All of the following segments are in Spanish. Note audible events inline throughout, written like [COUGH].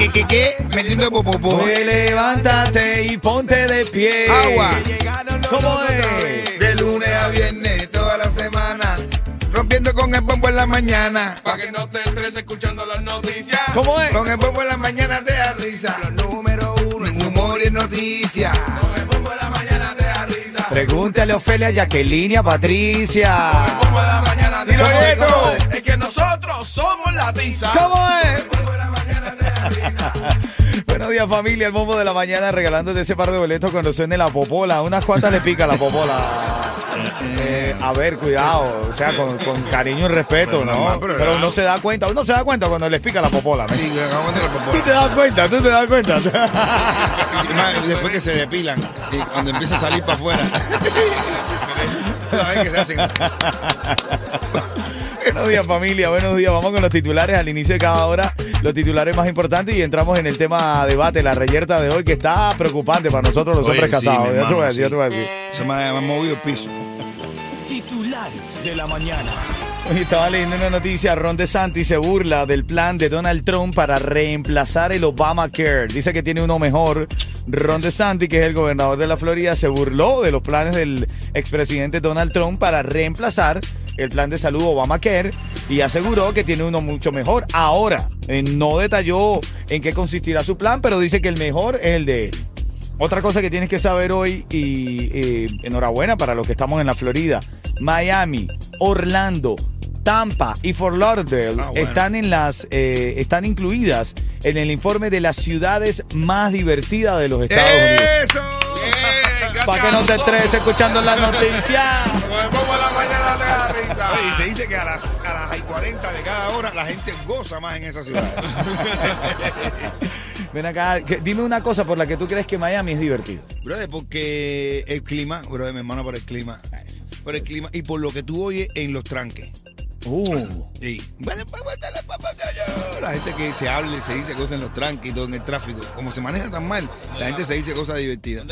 ¿Qué, qué, qué? Metiendo popopó. Oye, levántate y ponte de pie. Agua. ¿Cómo es? De lunes a viernes, todas las semanas. Rompiendo con el bombo en la mañana. Pa' que no te estreses escuchando las noticias. ¿Cómo es? Con el bombo en la mañana te da risa. Los número uno en humor y en noticias. Con el bombo de la mañana te da risa. Pregúntale a Ofelia, Jacqueline, a Patricia. El bombo de la mañana te Dilo, da risa. Beto. Es que nosotros somos la tiza. ¿Cómo es? [LAUGHS] Buenos días familia, el bombo de la mañana regalándote ese par de boletos cuando suene la popola. Unas cuantas le pica la popola. Eh, a ver, cuidado, o sea, con, con cariño y respeto, ¿no? pero uno se da cuenta, uno se da cuenta cuando les pica la popola. ¿no? Sí, la popó. Tú te das cuenta, tú te das cuenta. Después que se depilan y cuando empieza a salir para afuera. [LAUGHS] [LAUGHS] [LAUGHS] buenos días familia, buenos días. Vamos con los titulares al inicio de cada hora, los titulares más importantes y entramos en el tema debate, la reyerta de hoy que está preocupante para nosotros los Oye, hombres sí, casados. mi ya te voy a hermano, ya te voy a decir. Se me ha movido el piso. Titulares de la mañana. Estaba leyendo una noticia, Ron DeSantis se burla del plan de Donald Trump para reemplazar el Obamacare. Dice que tiene uno mejor. Ron DeSantis, que es el gobernador de la Florida, se burló de los planes del expresidente Donald Trump para reemplazar el plan de salud Obamacare y aseguró que tiene uno mucho mejor. Ahora, eh, no detalló en qué consistirá su plan, pero dice que el mejor es el de él. Otra cosa que tienes que saber hoy, y eh, enhorabuena para los que estamos en la Florida, Miami, Orlando, Tampa y Fort Lauderdale Ah, bueno. están en las eh, están incluidas en el informe de las ciudades más divertidas de los Estados Unidos. ¡Eso! Bien, gracias Para que no te estreses escuchando las noticias. La mañana te da risa. Oye, y se dice que a las, a las 40 de cada hora la gente goza más en esa ciudad. [LAUGHS] Ven acá, que- dime una cosa por la que tú crees que Miami es divertido. brother, porque el clima, brother, mi hermano, por el clima. Por el clima y por lo que tú oyes en los tranques. Uh. Sí. Pues, pues. La gente que se hable, se dice cosas en los tranques y todo en el tráfico. Como se maneja tan mal, la gente se dice cosas divertidas.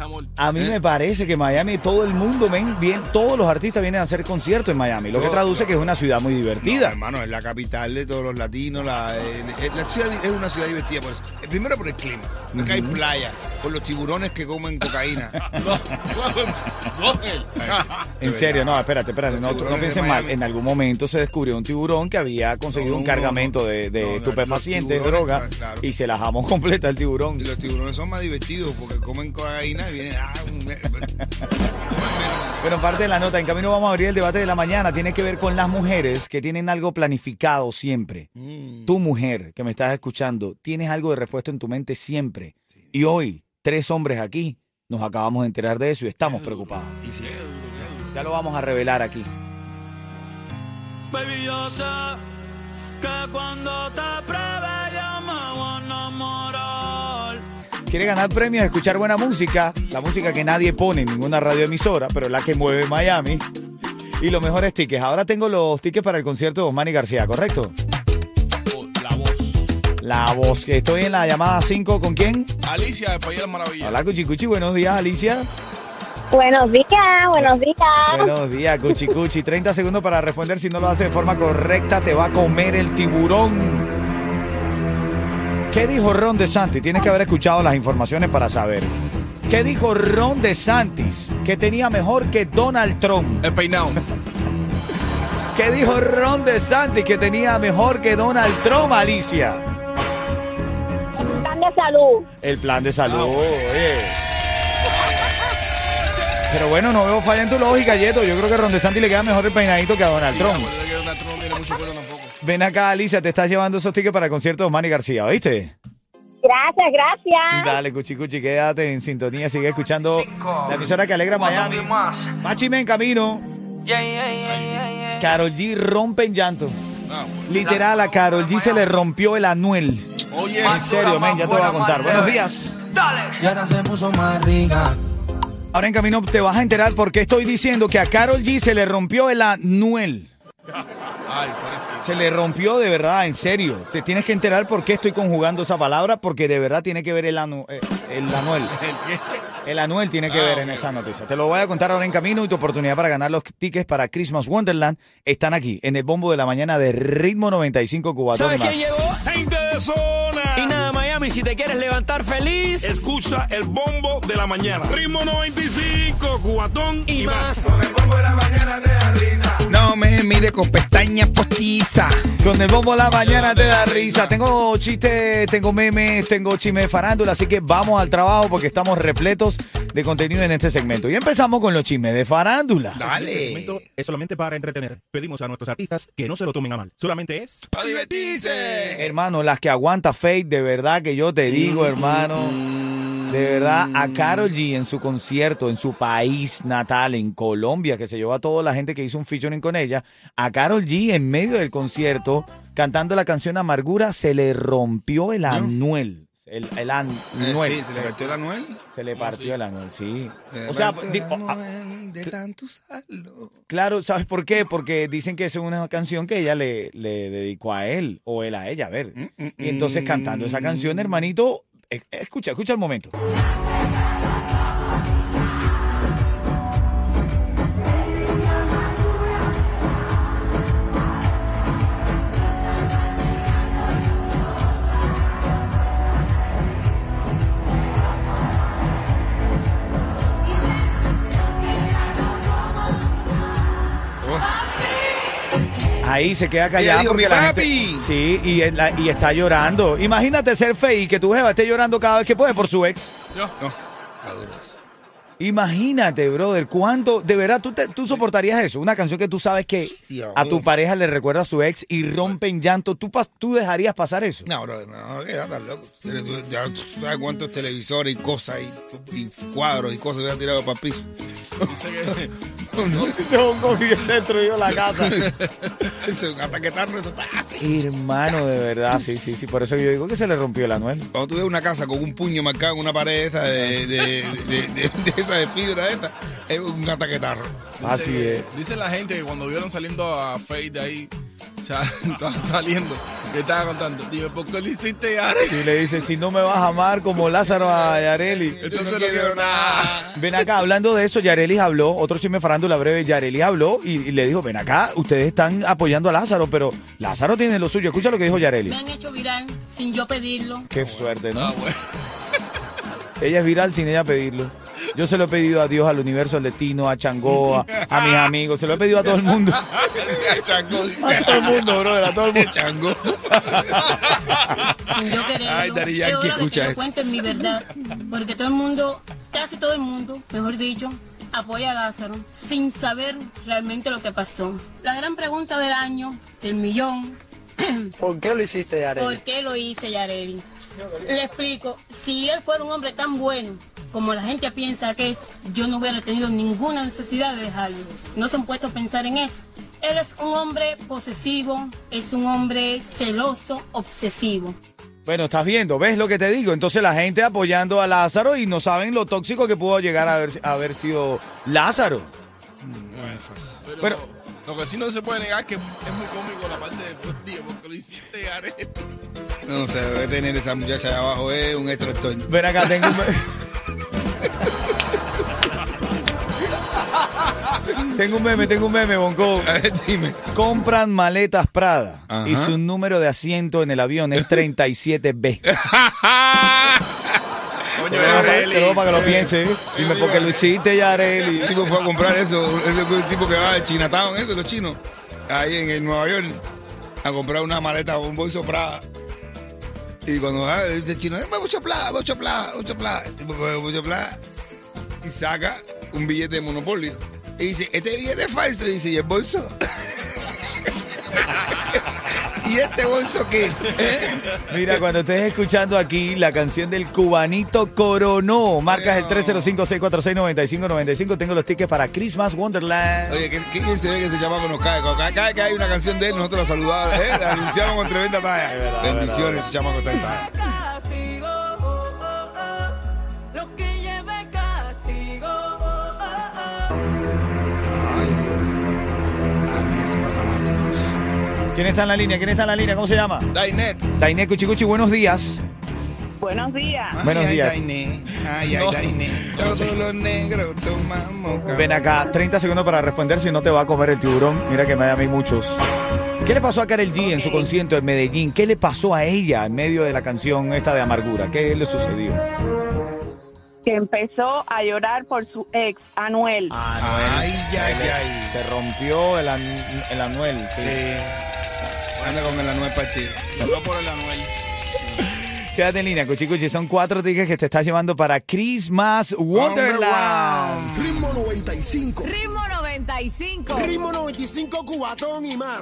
Amor. A mí me parece que Miami, todo el mundo, ven, bien, todos los artistas vienen a hacer conciertos en Miami, lo que traduce que es una ciudad muy No, divertida. hermano, es la capital de todos los latinos. La, eh, eh, la ciudad es una ciudad divertida por eso. Eh, Primero por el clima, porque hay playa, por los tiburones que comen cocaína. en serio, no, espérate, espérate, no, no pienses mal. En algún momento se descubrió un tiburón que había conseguido No, un cargamento no. de, de No, no, estupefacientes, droga, claro. y se la jamó [LAUGHS] completa el tiburón. Y los tiburones son más divertidos porque comen cocaína y vienen. ah, [LAUGHS] Bueno, parte de la nota, en camino vamos a abrir el debate de la mañana, tiene que ver con las mujeres que tienen algo planificado siempre. Mm. Tu mujer que me estás escuchando, tienes algo de repuesto en tu mente siempre. Y hoy, tres hombres aquí, nos acabamos de enterar de eso y estamos preocupados. Ya lo vamos a revelar aquí. Baby, yo sé que cuando te pruebe yo me voy a enamorar. Quiere ganar premios, escuchar buena música, la música que nadie pone en ninguna radioemisora, pero la que mueve Miami. Y los mejores tickets. Ahora tengo los tickets para el concierto de Osmani García, ¿correcto? La voz. La voz, que estoy en la llamada 5, ¿con quién? Alicia de la Maravilla. Hola, Cuchi Cuchi, buenos días, Alicia. Buenos días, buenos días. Buenos días, Cuchi Cuchi. 30 segundos para responder. Si no lo hace de forma correcta, te va a comer el tiburón. ¿Qué dijo Ron DeSantis? Tienes que haber escuchado las informaciones para saber. ¿Qué dijo Ron DeSantis que tenía mejor que Donald Trump? El peinado. [LAUGHS] ¿Qué dijo Ron DeSantis que tenía mejor que Donald Trump, Alicia? Plan de salud. El plan de salud. oye. Pero bueno, no veo falla en tu lógica, Yeto. Yo creo que a Ron DeSantis le queda mejor el peinadito que a Donald Trump. Acuérdate que Donald Trump no tiene mucho pelo tampoco. Ven acá, Alicia, te estás llevando esos tickets para el concierto de Manny García, ¿oíste? Gracias, gracias. Dale, Cuchi Cuchi, quédate en sintonía, sigue escuchando la emisora que alegra Miami. Machime en camino. Carol G rompe en llanto. Ah, Literal, a Carol G se le rompió el anuel. Oye, En serio, men, ya te voy a contar. Buenos días. Y ahora se puso más rica. Ahora en camino te vas a enterar por qué estoy diciendo que a Carol G se le rompió el anuel. Ay. Se le rompió de verdad, en serio. Te tienes que enterar por qué estoy conjugando esa palabra, porque de verdad tiene que ver el, anu- eh, el anuel. [LAUGHS] El anuel tiene que Ah, ver en esa noticia. Te lo voy a contar ahora en camino y tu oportunidad para ganar los tickets para Christmas Wonderland están aquí, en el bombo de la mañana de Ritmo 95 Cubatón ¿Sabes quién llegó? Gente de zona. Y nada, Miami, si te quieres levantar feliz Escucha el bombo de la mañana. Ritmo 95, cubatón y, y más. No me mire con pestañas postizas. Con el bombo la mañana te da risa. Tengo chistes, tengo memes, tengo chisme de farándula, así que vamos al trabajo porque estamos repletos de contenido en este segmento. Y empezamos con los chismes de farándula. Este Dale. segmento es solamente para entretener. Pedimos a nuestros artistas que no se lo tomen a mal. Solamente es. ¡A divertirse! Hermano, las que aguanta Fake, de verdad que yo te digo, hermano. De verdad, a Carol G en su concierto, en su país natal, en Colombia, que se llevó a toda la gente que hizo un featuring con ella, a Carol G en medio del concierto, cantando la canción Amargura, se le rompió el anuel. El, el anuel. Eh, sí, se le metió el Anuel. Se le partió el anuel, sí. Se O sea, partió digo, ah, Anuel de tanto usarlo. Claro, ¿sabes por qué? Porque dicen que es una canción que ella le, le dedicó a él o él a ella, a ver. Mm, Y entonces cantando esa canción, hermanito, eh, escucha, escucha el momento. Ahí se queda callada dijo, porque "Mi la papi". gente. Sí, y, él la- y está llorando. Imagínate ser fey y que tu jeva esté llorando cada vez que puede por su ex. Yo. Imagínate, brother, cuánto, de verdad, ¿tú, te- tú soportarías eso, una canción que tú sabes que a tu pareja le recuerda a su ex y rompe en llanto, ¿tú, pas- tú dejarías pasar eso? No, bro, no, no, ya estás loco. Ya tú sabes cuántos televisores y cosas y, y cuadros y cosas que ha tirado para el piso. Dice [LAUGHS] que. Ese hongo que se destruyó la casa. Hasta [LAUGHS] que tarde eso. Hermano, de verdad, sí, sí, sí, por eso yo digo que se le rompió el anuel. Cuando tú ves una casa con un puño marcado en una pared esa de, de, de, de- de esa de fibra esta, es un ataquetarro. Así es. Dice la gente que cuando vieron saliendo a Faye de ahí, [LAUGHS] o sea, estaba saliendo, que estaba contando, dime, ¿por qué lo hiciste, Yare? Y le dice, si no me vas a amar como Lázaro a Yareli. Entonces no quiero nada. Ven acá, hablando de eso, Yarelis habló, otro chisme farándula breve, Yarelis habló y, y le dijo, ven acá, ustedes están apoyando a Lázaro, pero Lázaro tiene lo suyo. Escucha lo que dijo Yareli. Me han hecho viral sin yo pedirlo. Qué suerte, ¿no? Ah, bueno. Ella es viral sin ella pedirlo. Yo se lo he pedido a Dios, al universo, al destino, a Changó, a, a mis amigos, se lo he pedido a todo el mundo. [LAUGHS] Chango. A todo el mundo, brother, a todo el mundo. Chango. Yo quererlo. Ay, Yankee, escucha que esto. cuenten mi verdad. Porque todo el mundo, casi todo el mundo, mejor dicho, apoya a Lázaro sin saber realmente lo que pasó. La gran pregunta del año, del millón, [CLEARS THROAT] ¿Por qué lo hiciste, Yareli? ¿por qué lo hice Yareli? Le explico, si él fuera un hombre tan bueno como la gente piensa que es, yo no hubiera tenido ninguna necesidad de dejarlo. No se han puesto a pensar en eso. Él es un hombre posesivo, es un hombre celoso, obsesivo. Bueno, estás viendo, ¿ves lo que te digo? Entonces la gente apoyando a Lázaro y no saben lo tóxico que pudo llegar a haber, a haber sido Lázaro. Pero, Pero- lo que sí no se puede negar es que es muy cómico la parte de pues, tío, porque lo hiciste, Yare. No sé, debe tener esa muchacha de abajo, es un extractor. Ven acá, tengo un... [LAUGHS] tengo un meme, tengo un meme, Bonco. A ver, dime. Compran maletas Prada Ajá. y su número de asiento en el avión es 37B. Coño, Yareli. para que lo piense. ¿eh? Dime, porque lo hiciste, Yareli. El tipo fue a comprar eso, ese el tipo que va de Chinatown, eso, los chinos, ahí en, el Nueva York, a comprar una maleta o un bolso Prada. Y cuando va, el chino, "Eh, mucho plata, mucho plata, mucho plata. El tipo coge mucho plata y saca un billete de monopolio. Y dice, este billete es falso. Y dice, ¿y el bolso? [LAUGHS] ¿Y este bolso qué? [LAUGHS] Mira, cuando estés escuchando aquí la canción del cubanito Coronó, marcas el 305-646-9595. Tengo los tickets para Christmas Wonderland. Oye, ¿qué- ¿quién se ve que ese chamaco nos cae? Cada, vez que hay una canción de él, nosotros la saludamos, ¿eh? la anunciamos con tremenda talla. Bendiciones, chamaco está en talla. ¿Quién está en la línea? ¿Quién está en la línea? ¿Cómo se llama? Dainet. Dainé Cuchicuchi, buenos días. Buenos días. Buenos ay, días. Ay, Dainé. Ay, ay, Dainé. Todos los negros tomamos café. Ven acá, 30 segundos para responder si no te va a comer el tiburón. Mira que me da a mí muchos. ¿Qué le pasó a Karel G en su concierto en Medellín? ¿Qué le pasó a ella en medio de la canción esta de Amargura? ¿Qué le sucedió? Que empezó a llorar por su ex, Anuel. Ay, ay, ay. Se rompió el, an- el Anuel. sí. Anda con el Anuel Pachi. No por el Anuel. Quédate en línea, Cuchicuchi. Son cuatro tickets que te estás llevando para Christmas Wonderland. Ritmo 95. Ritmo 95. Ritmo 95 Cubatón y más.